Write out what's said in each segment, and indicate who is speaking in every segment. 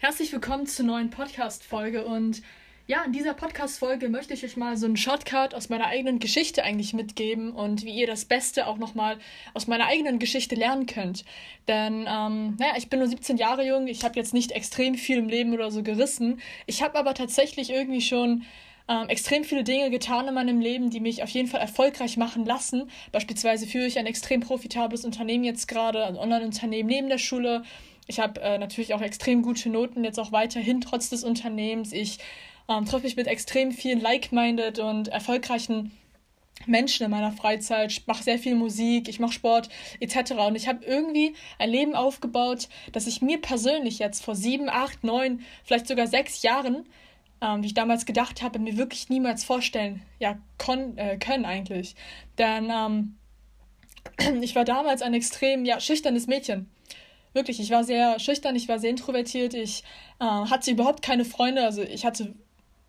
Speaker 1: Herzlich willkommen zur neuen Podcast-Folge und ja, in dieser Podcast-Folge möchte ich euch mal so einen Shortcut aus meiner eigenen Geschichte eigentlich mitgeben und wie ihr das Beste auch nochmal aus meiner eigenen Geschichte lernen könnt. Denn, ähm, naja, ich bin nur 17 Jahre jung, ich habe jetzt nicht extrem viel im Leben oder so gerissen. Ich habe aber tatsächlich irgendwie schon ähm, extrem viele Dinge getan in meinem Leben, die mich auf jeden Fall erfolgreich machen lassen. Beispielsweise führe ich ein extrem profitables Unternehmen jetzt gerade, ein Online-Unternehmen neben der Schule ich habe äh, natürlich auch extrem gute Noten jetzt auch weiterhin trotz des Unternehmens. Ich ähm, treffe mich mit extrem vielen like-minded und erfolgreichen Menschen in meiner Freizeit, ich mache sehr viel Musik, ich mache Sport etc. Und ich habe irgendwie ein Leben aufgebaut, das ich mir persönlich jetzt vor sieben, acht, neun, vielleicht sogar sechs Jahren, ähm, wie ich damals gedacht habe, mir wirklich niemals vorstellen ja, kon äh, können eigentlich. Denn ähm, ich war damals ein extrem ja, schüchternes Mädchen wirklich, ich war sehr schüchtern, ich war sehr introvertiert, ich äh, hatte überhaupt keine Freunde, also ich hatte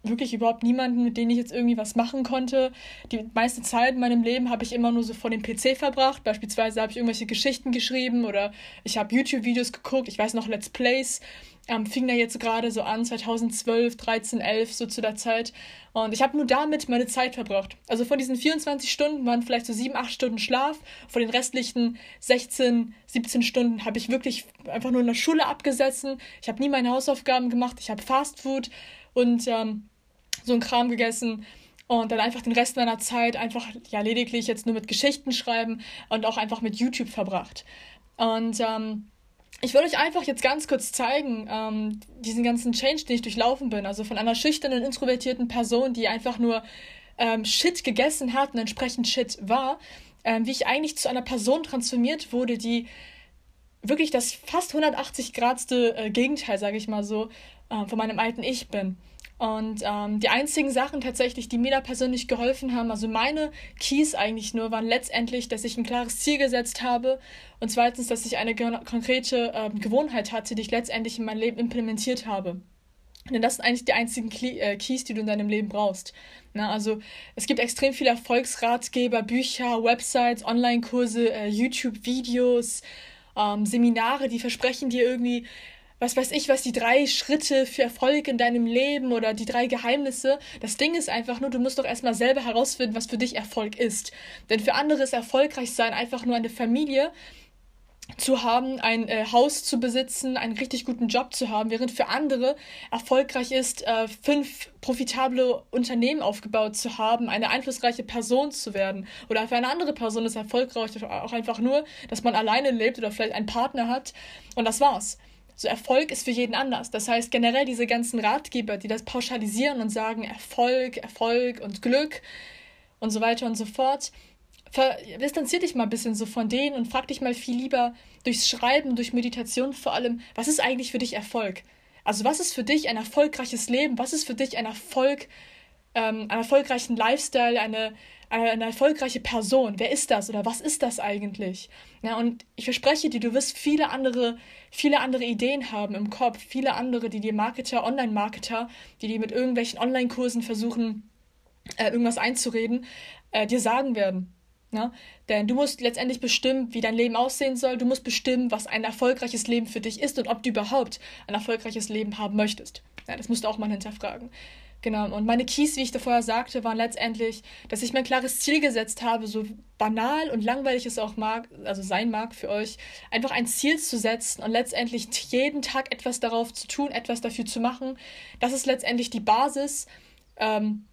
Speaker 1: wirklich überhaupt niemanden, mit dem ich jetzt irgendwie was machen konnte. Die meiste Zeit in meinem Leben habe ich immer nur so vor dem PC verbracht. Beispielsweise habe ich irgendwelche Geschichten geschrieben oder ich habe YouTube-Videos geguckt. Ich weiß noch Let's Plays ähm, fing da jetzt gerade so an, 2012, 13, 11, so zu der Zeit. Und ich habe nur damit meine Zeit verbracht. Also von diesen 24 Stunden waren vielleicht so 7, 8 Stunden Schlaf. Von den restlichen 16, 17 Stunden habe ich wirklich einfach nur in der Schule abgesessen. Ich habe nie meine Hausaufgaben gemacht. Ich habe Fast Food und ähm, so ein Kram gegessen und dann einfach den Rest meiner Zeit einfach ja lediglich jetzt nur mit Geschichten schreiben und auch einfach mit YouTube verbracht. Und ähm, ich will euch einfach jetzt ganz kurz zeigen, ähm, diesen ganzen Change, den ich durchlaufen bin. Also von einer schüchternen, introvertierten Person, die einfach nur ähm, Shit gegessen hat und entsprechend Shit war, ähm, wie ich eigentlich zu einer Person transformiert wurde, die wirklich das fast 180 Gradste äh, Gegenteil, sage ich mal so, äh, von meinem alten Ich bin. Und ähm, die einzigen Sachen tatsächlich, die mir da persönlich geholfen haben, also meine Keys eigentlich nur, waren letztendlich, dass ich ein klares Ziel gesetzt habe und zweitens, dass ich eine konkrete ähm, Gewohnheit hatte, die ich letztendlich in mein Leben implementiert habe. Denn das sind eigentlich die einzigen äh, Keys, die du in deinem Leben brauchst. Na, also es gibt extrem viele Erfolgsratgeber, Bücher, Websites, Online-Kurse, äh, YouTube-Videos, ähm, Seminare, die versprechen dir irgendwie was weiß ich, was die drei Schritte für Erfolg in deinem Leben oder die drei Geheimnisse. Das Ding ist einfach nur, du musst doch erstmal selber herausfinden, was für dich Erfolg ist. Denn für andere ist erfolgreich sein einfach nur eine Familie zu haben, ein äh, Haus zu besitzen, einen richtig guten Job zu haben, während für andere erfolgreich ist, äh, fünf profitable Unternehmen aufgebaut zu haben, eine einflussreiche Person zu werden. Oder für eine andere Person ist erfolgreich auch einfach nur, dass man alleine lebt oder vielleicht einen Partner hat. Und das war's. So Erfolg ist für jeden anders. Das heißt, generell diese ganzen Ratgeber, die das pauschalisieren und sagen Erfolg, Erfolg und Glück und so weiter und so fort, distanzier dich mal ein bisschen so von denen und frag dich mal viel lieber durchs Schreiben, durch Meditation vor allem, was ist eigentlich für dich Erfolg? Also was ist für dich ein erfolgreiches Leben? Was ist für dich ein Erfolg, ähm, einen erfolgreichen Lifestyle, eine eine erfolgreiche Person, wer ist das oder was ist das eigentlich? Ja, und ich verspreche dir, du wirst viele andere, viele andere Ideen haben im Kopf, viele andere, die dir Marketer, Online-Marketer, die dir mit irgendwelchen Online-Kursen versuchen, äh, irgendwas einzureden, äh, dir sagen werden. Ja? Denn du musst letztendlich bestimmen, wie dein Leben aussehen soll. Du musst bestimmen, was ein erfolgreiches Leben für dich ist und ob du überhaupt ein erfolgreiches Leben haben möchtest. Ja, das musst du auch mal hinterfragen. Genau, und meine Keys, wie ich da vorher sagte, waren letztendlich, dass ich mein klares Ziel gesetzt habe, so banal und langweilig es auch mag, also sein mag für euch, einfach ein Ziel zu setzen und letztendlich jeden Tag etwas darauf zu tun, etwas dafür zu machen. Das ist letztendlich die Basis ähm,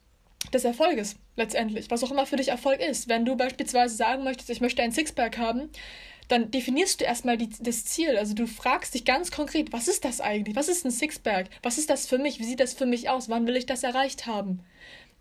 Speaker 1: des Erfolges, letztendlich. Was auch immer für dich Erfolg ist. Wenn du beispielsweise sagen möchtest, ich möchte ein Sixpack haben, dann definierst du erstmal die, das Ziel. Also du fragst dich ganz konkret, was ist das eigentlich? Was ist ein Sixpack? Was ist das für mich? Wie sieht das für mich aus? Wann will ich das erreicht haben?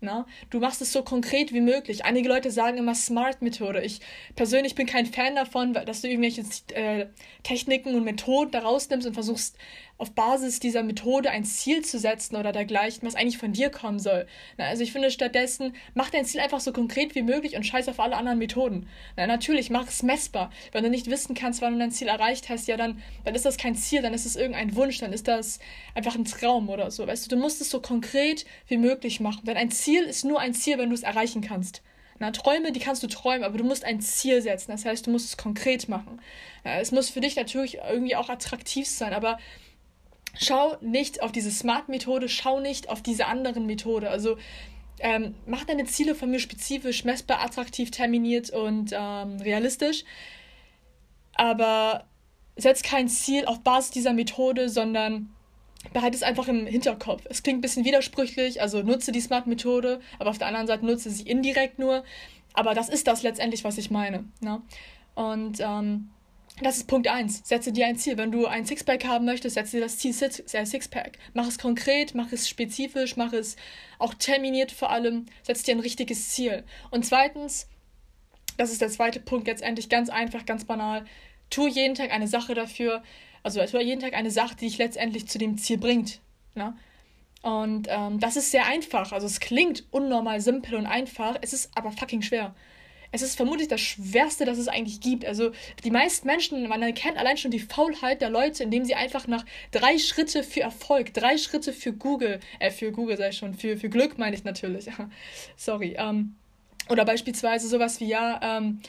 Speaker 1: Na, du machst es so konkret wie möglich. Einige Leute sagen immer Smart-Methode. Ich persönlich bin kein Fan davon, dass du irgendwelche äh, Techniken und Methoden da rausnimmst und versuchst auf Basis dieser Methode ein Ziel zu setzen oder dergleichen, was eigentlich von dir kommen soll. Na, also ich finde stattdessen, mach dein Ziel einfach so konkret wie möglich und scheiß auf alle anderen Methoden. Na, natürlich, mach es messbar. Wenn du nicht wissen kannst, wann du dein Ziel erreicht hast, ja, dann, dann ist das kein Ziel, dann ist es irgendein Wunsch, dann ist das einfach ein Traum oder so. Weißt du, du musst es so konkret wie möglich machen. Denn ein Ziel ist nur ein Ziel, wenn du es erreichen kannst. Na, Träume, die kannst du träumen, aber du musst ein Ziel setzen. Das heißt, du musst es konkret machen. Es muss für dich natürlich irgendwie auch attraktiv sein, aber schau nicht auf diese Smart-Methode, schau nicht auf diese anderen Methode. Also ähm, mach deine Ziele von mir spezifisch, messbar, attraktiv, terminiert und ähm, realistisch. Aber setz kein Ziel auf Basis dieser Methode, sondern behalte es einfach im Hinterkopf. Es klingt ein bisschen widersprüchlich, also nutze die Smart-Methode, aber auf der anderen Seite nutze sie indirekt nur. Aber das ist das letztendlich, was ich meine. Ne? Und ähm, das ist Punkt 1. Setze dir ein Ziel. Wenn du ein Sixpack haben möchtest, setze dir das Ziel äh, Sixpack. Mach es konkret, mach es spezifisch, mach es auch terminiert vor allem. Setz dir ein richtiges Ziel. Und zweitens, das ist der zweite Punkt, jetzt endlich ganz einfach, ganz banal. Tu jeden Tag eine Sache dafür, also tu jeden Tag eine Sache, die dich letztendlich zu dem Ziel bringt. Ne? Und ähm, das ist sehr einfach. Also es klingt unnormal simpel und einfach, es ist aber fucking schwer es ist vermutlich das Schwerste, das es eigentlich gibt. Also die meisten Menschen, man erkennt allein schon die Faulheit der Leute, indem sie einfach nach drei Schritte für Erfolg, drei Schritte für Google, äh, für Google sei schon, für, für Glück meine ich natürlich. Sorry. Ähm, oder beispielsweise sowas wie, ja, ähm,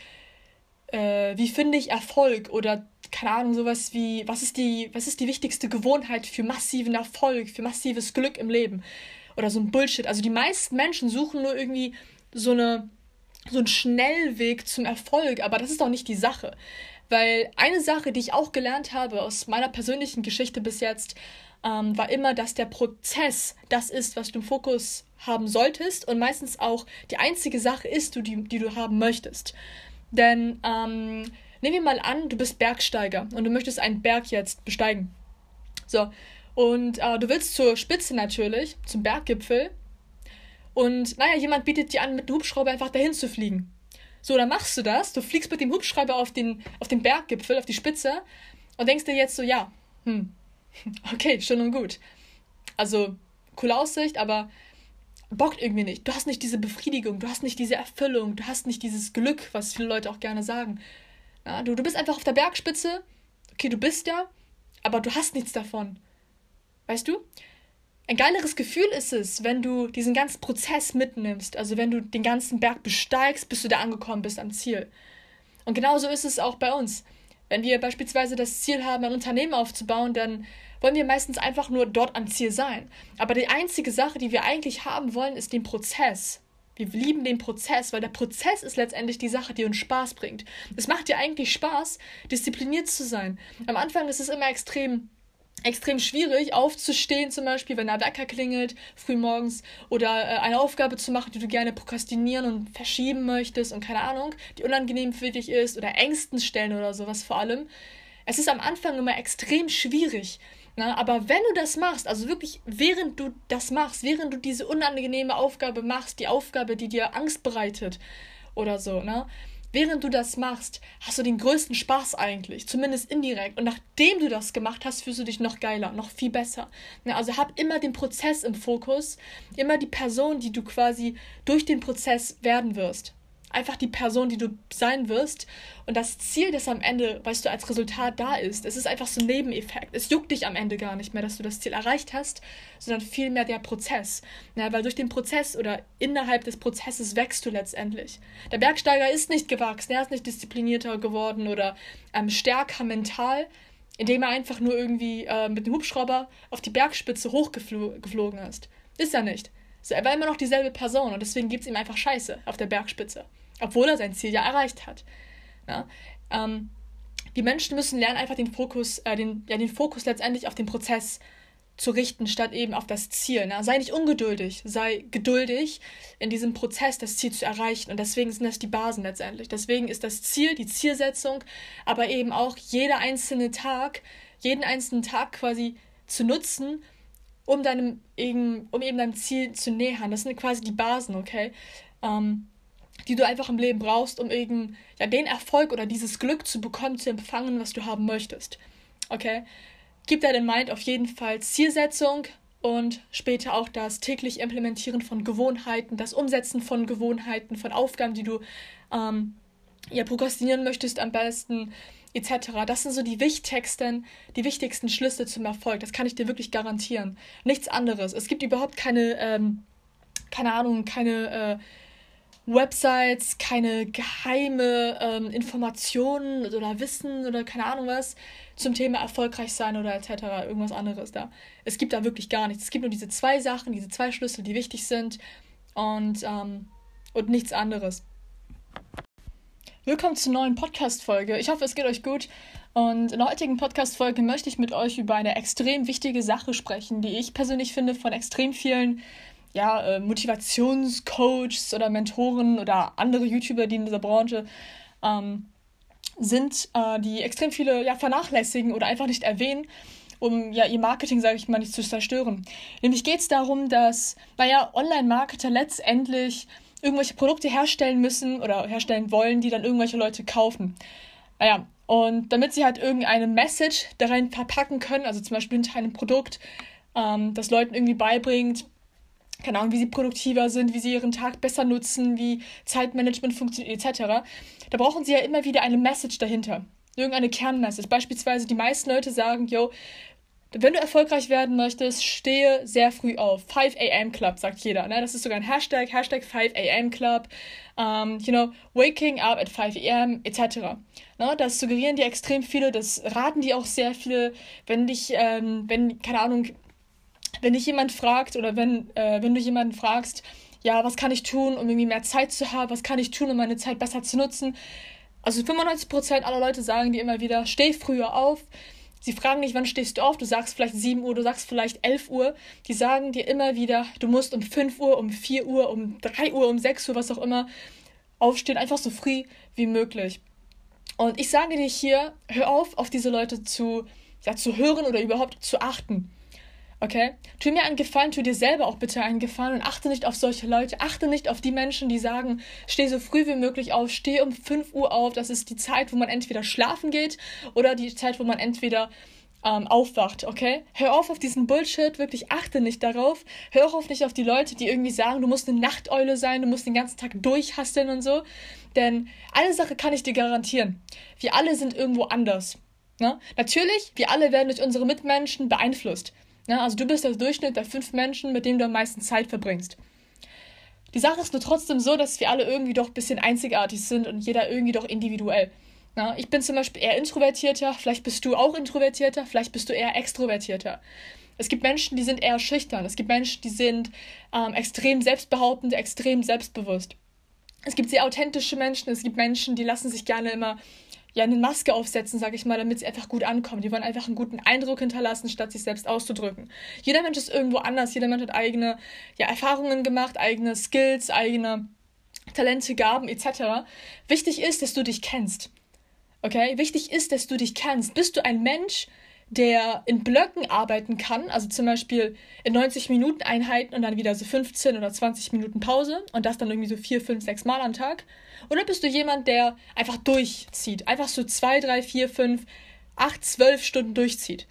Speaker 1: äh, wie finde ich Erfolg? Oder keine Ahnung, sowas wie, was ist die, was ist die wichtigste Gewohnheit für massiven Erfolg, für massives Glück im Leben? Oder so ein Bullshit. Also die meisten Menschen suchen nur irgendwie so eine so ein Schnellweg zum Erfolg, aber das ist doch nicht die Sache. Weil eine Sache, die ich auch gelernt habe aus meiner persönlichen Geschichte bis jetzt, ähm, war immer, dass der Prozess das ist, was du im Fokus haben solltest und meistens auch die einzige Sache ist, die, die du haben möchtest. Denn ähm, nehmen wir mal an, du bist Bergsteiger und du möchtest einen Berg jetzt besteigen. So, und äh, du willst zur Spitze natürlich, zum Berggipfel, und naja, jemand bietet dir an, mit dem Hubschrauber einfach dahin zu fliegen. So, dann machst du das, du fliegst mit dem Hubschrauber auf den, auf den Berggipfel, auf die Spitze und denkst dir jetzt so, ja, hm, okay, schön und gut. Also, coole Aussicht, aber bockt irgendwie nicht. Du hast nicht diese Befriedigung, du hast nicht diese Erfüllung, du hast nicht dieses Glück, was viele Leute auch gerne sagen. Ja, du, du bist einfach auf der Bergspitze, okay, du bist da, aber du hast nichts davon. Weißt du? Ein geileres Gefühl ist es, wenn du diesen ganzen Prozess mitnimmst, also wenn du den ganzen Berg besteigst, bis du da angekommen bist am Ziel. Und genauso ist es auch bei uns. Wenn wir beispielsweise das Ziel haben, ein Unternehmen aufzubauen, dann wollen wir meistens einfach nur dort am Ziel sein. Aber die einzige Sache, die wir eigentlich haben wollen, ist den Prozess. Wir lieben den Prozess, weil der Prozess ist letztendlich die Sache, die uns Spaß bringt. Es macht dir eigentlich Spaß, diszipliniert zu sein. Am Anfang ist es immer extrem extrem schwierig, aufzustehen, zum Beispiel, wenn der Wecker klingelt, frühmorgens, oder äh, eine Aufgabe zu machen, die du gerne prokrastinieren und verschieben möchtest und keine Ahnung, die unangenehm für dich ist, oder Ängsten stellen oder sowas vor allem. Es ist am Anfang immer extrem schwierig. Ne? Aber wenn du das machst, also wirklich während du das machst, während du diese unangenehme Aufgabe machst, die Aufgabe, die dir Angst bereitet oder so, ne? Während du das machst, hast du den größten Spaß eigentlich, zumindest indirekt. Und nachdem du das gemacht hast, fühlst du dich noch geiler, noch viel besser. also hab immer den Prozess im Fokus, immer die Person, die du quasi durch den Prozess werden wirst einfach die Person, die du sein wirst. Und das Ziel, das am Ende, weißt du, als Resultat da ist, es ist einfach so ein Nebeneffekt. Es juckt dich am Ende gar nicht mehr, dass du das Ziel erreicht hast, sondern vielmehr der Prozess. Ja, weil durch den Prozess oder innerhalb des Prozesses wächst du letztendlich. Der Bergsteiger ist nicht gewachsen, er ist nicht disziplinierter geworden oder ähm, stärker mental, indem er einfach nur irgendwie äh, mit dem Hubschrauber auf die Bergspitze hochgeflogen ist. Ist er nicht. So, er war immer noch dieselbe Person und deswegen gibt es ihm einfach Scheiße auf der Bergspitze. Obwohl er sein Ziel ja erreicht hat. Ja? Ähm, die Menschen müssen lernen, einfach den Fokus, äh, den, ja, den Fokus letztendlich auf den Prozess zu richten, statt eben auf das Ziel. Ne? Sei nicht ungeduldig, sei geduldig in diesem Prozess, das Ziel zu erreichen. Und deswegen sind das die Basen letztendlich. Deswegen ist das Ziel, die Zielsetzung, aber eben auch jeder einzelne Tag, jeden einzelnen Tag quasi zu nutzen, um deinem eben, um eben deinem Ziel zu nähern. Das sind quasi die Basen, okay? Ähm, die du einfach im Leben brauchst, um eben ja, den Erfolg oder dieses Glück zu bekommen, zu empfangen, was du haben möchtest. Okay? Gib deinem Mind auf jeden Fall Zielsetzung und später auch das täglich Implementieren von Gewohnheiten, das Umsetzen von Gewohnheiten, von Aufgaben, die du ähm, ja, prokrastinieren möchtest am besten etc. Das sind so die wichtigsten, die wichtigsten Schlüsse zum Erfolg. Das kann ich dir wirklich garantieren. Nichts anderes. Es gibt überhaupt keine, ähm, keine Ahnung, keine äh, Websites, keine geheime ähm, Informationen oder Wissen oder keine Ahnung was zum Thema erfolgreich sein oder etc. irgendwas anderes da. Es gibt da wirklich gar nichts. Es gibt nur diese zwei Sachen, diese zwei Schlüssel, die wichtig sind und, ähm, und nichts anderes. Willkommen zur neuen Podcast-Folge. Ich hoffe, es geht euch gut. Und in der heutigen Podcast-Folge möchte ich mit euch über eine extrem wichtige Sache sprechen, die ich persönlich finde von extrem vielen ja, äh, Motivationscoaches oder Mentoren oder andere YouTuber, die in dieser Branche ähm, sind, äh, die extrem viele ja, vernachlässigen oder einfach nicht erwähnen, um ja ihr Marketing, sage ich mal, nicht zu zerstören. Nämlich geht es darum, dass, naja, Online-Marketer letztendlich irgendwelche Produkte herstellen müssen oder herstellen wollen, die dann irgendwelche Leute kaufen. Naja, und damit sie halt irgendeine Message da rein verpacken können, also zum Beispiel hinter einem Produkt, ähm, das Leuten irgendwie beibringt, keine Ahnung, wie sie produktiver sind, wie sie ihren Tag besser nutzen, wie Zeitmanagement funktioniert, etc. Da brauchen sie ja immer wieder eine Message dahinter. Irgendeine Kernmessage. Beispielsweise die meisten Leute sagen, yo, wenn du erfolgreich werden möchtest, stehe sehr früh auf. 5 a.m. Club, sagt jeder. Ne? Das ist sogar ein Hashtag, Hashtag 5 a.m. Club. Um, you know, waking up at 5 a.m. etc. Ne? Das suggerieren die extrem viele, das raten die auch sehr viele. Wenn dich, ähm, wenn, keine Ahnung, wenn dich jemand fragt oder wenn, äh, wenn du jemanden fragst, ja, was kann ich tun, um irgendwie mehr Zeit zu haben, was kann ich tun, um meine Zeit besser zu nutzen, also 95% aller Leute sagen dir immer wieder, steh früher auf. Sie fragen nicht, wann stehst du auf, du sagst vielleicht 7 Uhr, du sagst vielleicht 11 Uhr. Die sagen dir immer wieder, du musst um 5 Uhr, um 4 Uhr, um 3 Uhr, um 6 Uhr, was auch immer, aufstehen, einfach so früh wie möglich. Und ich sage dir hier, hör auf, auf diese Leute zu, ja, zu hören oder überhaupt zu achten. Okay? Tu mir einen Gefallen, tu dir selber auch bitte einen Gefallen und achte nicht auf solche Leute. Achte nicht auf die Menschen, die sagen, steh so früh wie möglich auf, steh um 5 Uhr auf. Das ist die Zeit, wo man entweder schlafen geht oder die Zeit, wo man entweder ähm, aufwacht, okay? Hör auf auf diesen Bullshit, wirklich achte nicht darauf. Hör auf nicht auf die Leute, die irgendwie sagen, du musst eine Nachteule sein, du musst den ganzen Tag durchhasteln und so. Denn eine Sache kann ich dir garantieren. Wir alle sind irgendwo anders. Ne? Natürlich, wir alle werden durch unsere Mitmenschen beeinflusst. Ja, also du bist der Durchschnitt der fünf Menschen, mit denen du am meisten Zeit verbringst. Die Sache ist nur trotzdem so, dass wir alle irgendwie doch ein bisschen einzigartig sind und jeder irgendwie doch individuell. Ja, ich bin zum Beispiel eher introvertierter, vielleicht bist du auch introvertierter, vielleicht bist du eher extrovertierter. Es gibt Menschen, die sind eher schüchtern. Es gibt Menschen, die sind ähm, extrem selbstbehauptend, extrem selbstbewusst. Es gibt sehr authentische Menschen, es gibt Menschen, die lassen sich gerne immer ja eine Maske aufsetzen, sage ich mal, damit sie einfach gut ankommen. Die wollen einfach einen guten Eindruck hinterlassen, statt sich selbst auszudrücken. Jeder Mensch ist irgendwo anders, jeder Mensch hat eigene ja, Erfahrungen gemacht, eigene Skills, eigene Talente, Gaben etc. Wichtig ist, dass du dich kennst. Okay? Wichtig ist, dass du dich kennst. Bist du ein Mensch, der in Blöcken arbeiten kann, also zum Beispiel in 90 Minuten Einheiten und dann wieder so 15 oder 20 Minuten Pause und das dann irgendwie so 4, 5, 6 Mal am Tag? Oder bist du jemand, der einfach durchzieht, einfach so 2, 3, 4, 5, 8, 12 Stunden durchzieht?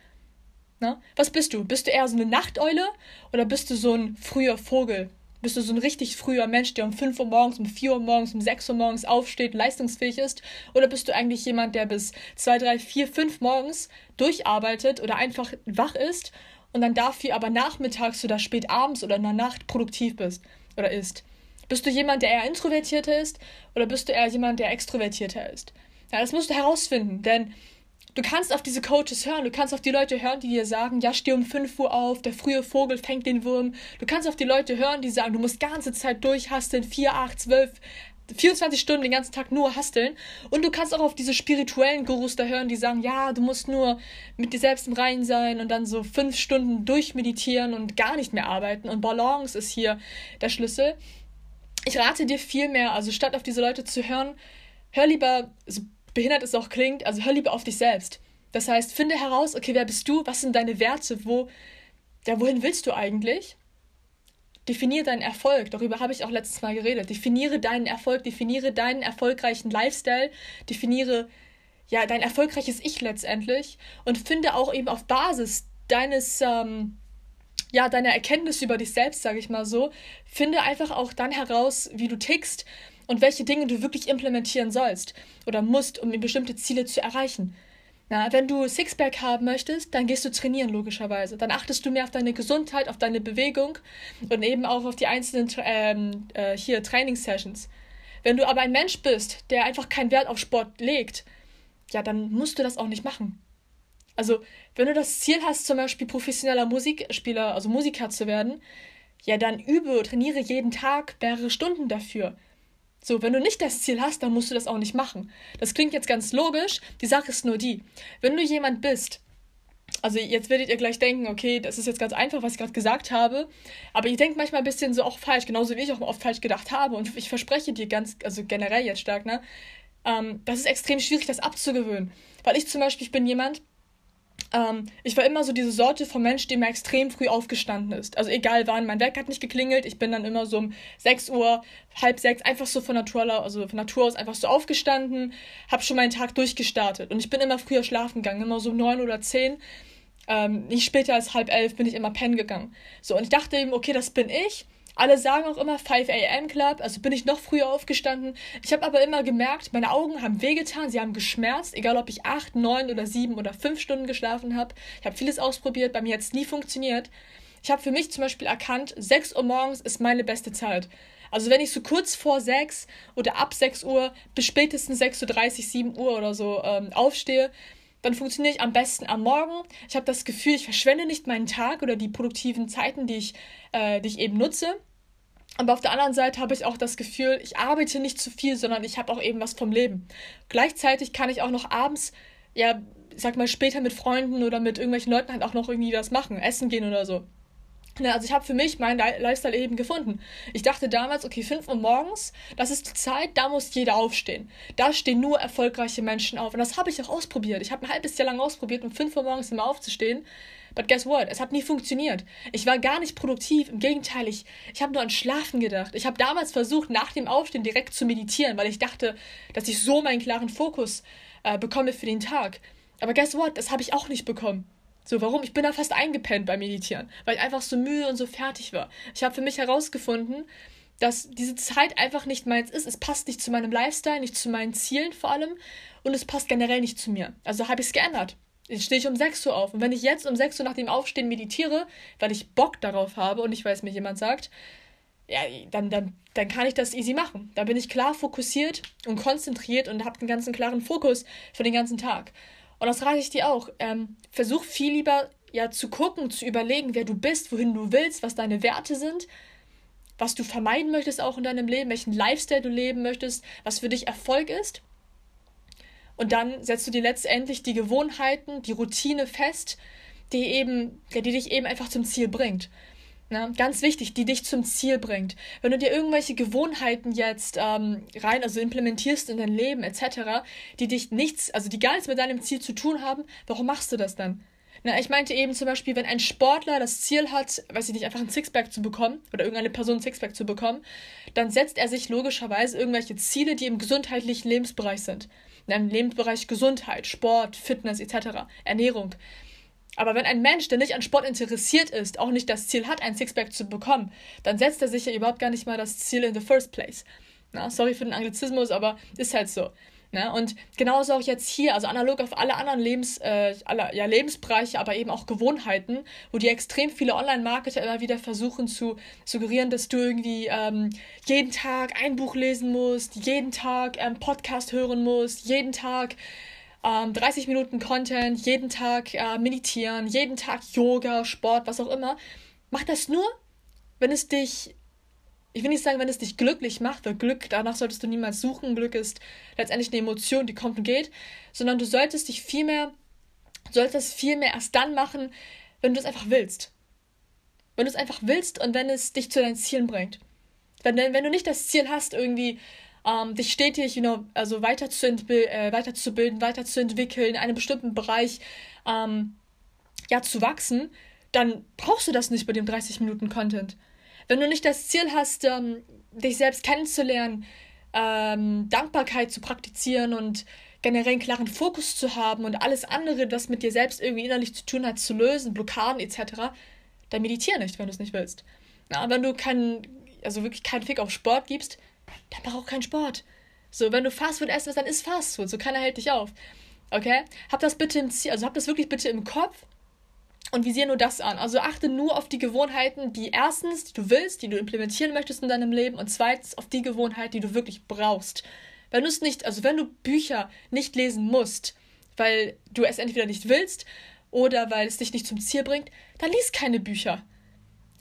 Speaker 1: Na? Was bist du? Bist du eher so eine Nachteule oder bist du so ein früher Vogel, bist du so ein richtig früher Mensch, der um 5 Uhr morgens, um 4 Uhr morgens, um 6 Uhr morgens aufsteht, leistungsfähig ist? Oder bist du eigentlich jemand, der bis 2, 3, 4, 5 morgens durcharbeitet oder einfach wach ist und dann dafür aber nachmittags oder spät abends oder in der Nacht produktiv bist oder ist? Bist du jemand, der eher introvertierter ist oder bist du eher jemand, der extrovertierter ist? Ja, das musst du herausfinden, denn Du kannst auf diese Coaches hören, du kannst auf die Leute hören, die dir sagen, ja, steh um 5 Uhr auf, der frühe Vogel fängt den Wurm. Du kannst auf die Leute hören, die sagen, du musst ganze Zeit durchhasteln, 4, 8, 12, 24 Stunden den ganzen Tag nur hasteln. Und du kannst auch auf diese spirituellen Gurus da hören, die sagen, ja, du musst nur mit dir selbst im Reinen sein und dann so fünf Stunden durchmeditieren und gar nicht mehr arbeiten. Und Balance ist hier der Schlüssel. Ich rate dir viel mehr, also statt auf diese Leute zu hören, hör lieber, so behindert es auch klingt, also hör lieber auf dich selbst. Das heißt, finde heraus, okay, wer bist du? Was sind deine Werte? Wo, ja, wohin willst du eigentlich? Definiere deinen Erfolg. Darüber habe ich auch letztes Mal geredet. Definiere deinen Erfolg, definiere deinen erfolgreichen Lifestyle, definiere ja dein erfolgreiches Ich letztendlich und finde auch eben auf Basis deines ähm, ja deiner Erkenntnis über dich selbst, sage ich mal so, finde einfach auch dann heraus, wie du tickst und welche Dinge du wirklich implementieren sollst oder musst, um bestimmte Ziele zu erreichen. Na, wenn du Sixpack haben möchtest, dann gehst du trainieren, logischerweise. Dann achtest du mehr auf deine Gesundheit, auf deine Bewegung und eben auch auf die einzelnen ähm, äh, hier Trainingssessions. Wenn du aber ein Mensch bist, der einfach keinen Wert auf Sport legt, ja, dann musst du das auch nicht machen. Also, wenn du das Ziel hast, zum Beispiel professioneller Musikspieler, also Musiker zu werden, ja, dann übe, trainiere jeden Tag mehrere Stunden dafür. So, wenn du nicht das Ziel hast, dann musst du das auch nicht machen. Das klingt jetzt ganz logisch. Die Sache ist nur die, wenn du jemand bist, also jetzt werdet ihr gleich denken, okay, das ist jetzt ganz einfach, was ich gerade gesagt habe, aber ihr denkt manchmal ein bisschen so auch falsch, genauso wie ich auch oft falsch gedacht habe und ich verspreche dir ganz, also generell jetzt stark, ne, ähm, das ist extrem schwierig, das abzugewöhnen. Weil ich zum Beispiel, ich bin jemand, ähm, ich war immer so diese Sorte von Mensch, die mir extrem früh aufgestanden ist. Also egal wann, mein Wecker hat nicht geklingelt, ich bin dann immer so um 6 Uhr, halb sechs, einfach so von Natur, also von Natur aus einfach so aufgestanden, habe schon meinen Tag durchgestartet. Und ich bin immer früher schlafen gegangen, immer so um 9 oder 10. Ähm, nicht später als halb elf bin ich immer pennen gegangen. So, und ich dachte eben, okay, das bin ich. Alle sagen auch immer 5 a.m. Club, also bin ich noch früher aufgestanden. Ich habe aber immer gemerkt, meine Augen haben wehgetan, sie haben geschmerzt, egal ob ich 8, 9 oder 7 oder 5 Stunden geschlafen habe. Ich habe vieles ausprobiert, bei mir hat es nie funktioniert. Ich habe für mich zum Beispiel erkannt, 6 Uhr morgens ist meine beste Zeit. Also wenn ich so kurz vor 6 oder ab 6 Uhr bis spätestens 6.30 Uhr, 7 Uhr oder so ähm, aufstehe, dann funktioniere ich am besten am Morgen. Ich habe das Gefühl, ich verschwende nicht meinen Tag oder die produktiven Zeiten, die ich, äh, die ich eben nutze. Aber auf der anderen Seite habe ich auch das Gefühl, ich arbeite nicht zu viel, sondern ich habe auch eben was vom Leben. Gleichzeitig kann ich auch noch abends, ja, sag mal, später mit Freunden oder mit irgendwelchen Leuten halt auch noch irgendwie was machen, essen gehen oder so. Ja, also ich habe für mich meinen Lifestyle eben gefunden. Ich dachte damals, okay, 5 Uhr morgens, das ist die Zeit, da muss jeder aufstehen. Da stehen nur erfolgreiche Menschen auf. Und das habe ich auch ausprobiert. Ich habe ein halbes Jahr lang ausprobiert, um 5 Uhr morgens immer aufzustehen. But guess what? Es hat nie funktioniert. Ich war gar nicht produktiv. Im Gegenteil, ich, ich habe nur an Schlafen gedacht. Ich habe damals versucht, nach dem Aufstehen direkt zu meditieren, weil ich dachte, dass ich so meinen klaren Fokus äh, bekomme für den Tag. Aber guess what? Das habe ich auch nicht bekommen. So, warum? Ich bin da fast eingepennt beim Meditieren, weil ich einfach so müde und so fertig war. Ich habe für mich herausgefunden, dass diese Zeit einfach nicht meins ist. Es passt nicht zu meinem Lifestyle, nicht zu meinen Zielen vor allem und es passt generell nicht zu mir. Also habe ich es geändert. Jetzt stehe ich um 6 Uhr auf. Und wenn ich jetzt um 6 Uhr nach dem Aufstehen meditiere, weil ich Bock darauf habe und nicht, weil es mir jemand sagt, ja, dann, dann, dann kann ich das easy machen. Da bin ich klar fokussiert und konzentriert und habe den ganzen klaren Fokus für den ganzen Tag. Und das rate ich dir auch. Ähm, versuch viel lieber ja zu gucken, zu überlegen, wer du bist, wohin du willst, was deine Werte sind, was du vermeiden möchtest auch in deinem Leben, welchen Lifestyle du leben möchtest, was für dich Erfolg ist und dann setzt du dir letztendlich die Gewohnheiten, die Routine fest, die eben, die dich eben einfach zum Ziel bringt. Na, ganz wichtig, die dich zum Ziel bringt. Wenn du dir irgendwelche Gewohnheiten jetzt ähm, rein, also implementierst in dein Leben etc., die dich nichts, also die gar nichts mit deinem Ziel zu tun haben, warum machst du das dann? Na, ich meinte eben zum Beispiel, wenn ein Sportler das Ziel hat, weiß ich nicht, einfach ein Sixpack zu bekommen oder irgendeine Person ein Sixpack zu bekommen, dann setzt er sich logischerweise irgendwelche Ziele, die im gesundheitlichen Lebensbereich sind in einem Lebensbereich Gesundheit, Sport, Fitness etc., Ernährung. Aber wenn ein Mensch, der nicht an Sport interessiert ist, auch nicht das Ziel hat, ein Sixpack zu bekommen, dann setzt er sich ja überhaupt gar nicht mal das Ziel in the first place. Na, sorry für den Anglizismus, aber ist halt so. Ne? Und genauso auch jetzt hier, also analog auf alle anderen Lebens, äh, alle, ja, Lebensbereiche, aber eben auch Gewohnheiten, wo die extrem viele Online-Marketer immer wieder versuchen zu suggerieren, dass du irgendwie ähm, jeden Tag ein Buch lesen musst, jeden Tag ähm, Podcast hören musst, jeden Tag 30 ähm, Minuten Content, jeden Tag äh, meditieren, jeden Tag Yoga, Sport, was auch immer. Mach das nur, wenn es dich ich will nicht sagen, wenn es dich glücklich macht, weil Glück, danach solltest du niemals suchen. Glück ist letztendlich eine Emotion, die kommt und geht, sondern du solltest dich viel mehr, solltest viel mehr erst dann machen, wenn du es einfach willst. Wenn du es einfach willst und wenn es dich zu deinen Zielen bringt. Wenn, wenn du nicht das Ziel hast, irgendwie ähm, dich stetig you know, also äh, weiterzubilden, weiterzuentwickeln, in einem bestimmten Bereich ähm, ja, zu wachsen, dann brauchst du das nicht bei dem 30 Minuten Content. Wenn du nicht das Ziel hast, ähm, dich selbst kennenzulernen, ähm, Dankbarkeit zu praktizieren und generell einen klaren Fokus zu haben und alles andere, das mit dir selbst irgendwie innerlich zu tun hat, zu lösen, Blockaden etc., dann meditiere nicht, wenn du es nicht willst. Na, wenn du keinen, also wirklich keinen Fick auf Sport gibst, dann mach auch keinen Sport. So, wenn du Fastfood essen willst, dann isst Fastfood. So keiner hält dich auf. Okay? Hab das bitte im Ziel, also hab das wirklich bitte im Kopf und visiere nur das an. Also achte nur auf die Gewohnheiten, die erstens, die du willst, die du implementieren möchtest in deinem Leben und zweitens auf die Gewohnheit, die du wirklich brauchst. Wenn du es nicht, also wenn du Bücher nicht lesen musst, weil du es entweder nicht willst oder weil es dich nicht zum Ziel bringt, dann lies keine Bücher.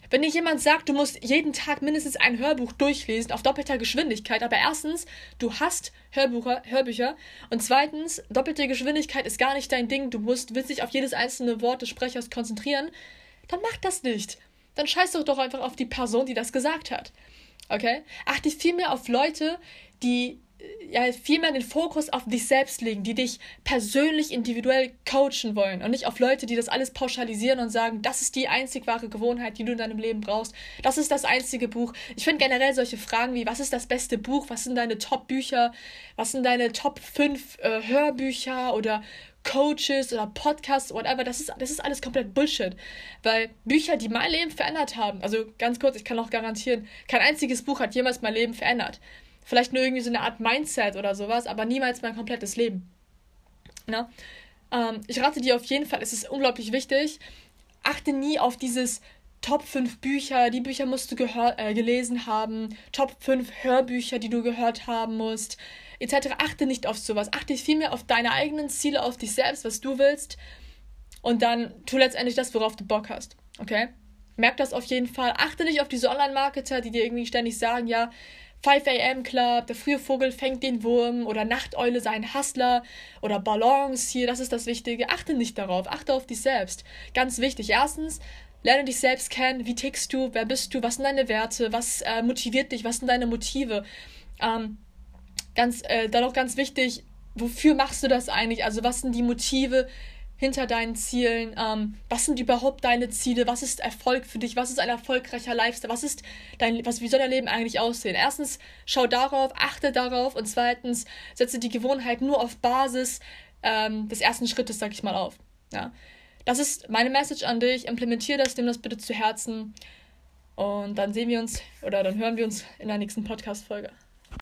Speaker 1: Wenn dir jemand sagt, du musst jeden Tag mindestens ein Hörbuch durchlesen auf doppelter Geschwindigkeit, aber erstens, du hast Hörbucher, Hörbücher und zweitens, doppelte Geschwindigkeit ist gar nicht dein Ding, du musst, willst dich auf jedes einzelne Wort des Sprechers konzentrieren, dann mach das nicht. Dann scheiß doch doch einfach auf die Person, die das gesagt hat. Okay? Achte vielmehr auf Leute, die ja, viel den Fokus auf dich selbst legen, die dich persönlich individuell coachen wollen und nicht auf Leute, die das alles pauschalisieren und sagen, das ist die einzig wahre Gewohnheit, die du in deinem Leben brauchst. Das ist das einzige Buch. Ich finde generell solche Fragen wie, was ist das beste Buch? Was sind deine Top-Bücher? Was sind deine Top 5 äh, Hörbücher oder Coaches oder Podcasts, whatever, das ist, das ist alles komplett Bullshit. Weil Bücher, die mein Leben verändert haben, also ganz kurz, ich kann auch garantieren, kein einziges Buch hat jemals mein Leben verändert. Vielleicht nur irgendwie so eine Art Mindset oder sowas, aber niemals mein komplettes Leben. Na? Ähm, ich rate dir auf jeden Fall, es ist unglaublich wichtig, achte nie auf dieses Top 5 Bücher, die Bücher musst du äh, gelesen haben, Top 5 Hörbücher, die du gehört haben musst, etc. Achte nicht auf sowas. Achte vielmehr auf deine eigenen Ziele, auf dich selbst, was du willst. Und dann tu letztendlich das, worauf du Bock hast. Okay? Merk das auf jeden Fall. Achte nicht auf diese Online-Marketer, die dir irgendwie ständig sagen, ja, 5 AM Club, der frühe Vogel fängt den Wurm oder Nachteule sein Hustler oder Balance hier, das ist das Wichtige. Achte nicht darauf, achte auf dich selbst. Ganz wichtig. Erstens, lerne dich selbst kennen. Wie tickst du? Wer bist du? Was sind deine Werte? Was äh, motiviert dich? Was sind deine Motive? Ähm, ganz, äh, dann auch ganz wichtig, wofür machst du das eigentlich? Also, was sind die Motive? Hinter deinen Zielen? Ähm, was sind überhaupt deine Ziele? Was ist Erfolg für dich? Was ist ein erfolgreicher Lifestyle? Was ist dein, was, wie soll dein Leben eigentlich aussehen? Erstens, schau darauf, achte darauf und zweitens, setze die Gewohnheit nur auf Basis ähm, des ersten Schrittes, sag ich mal, auf. Ja. Das ist meine Message an dich. Implementiere das, nimm das bitte zu Herzen. Und dann sehen wir uns oder dann hören wir uns in der nächsten Podcast-Folge.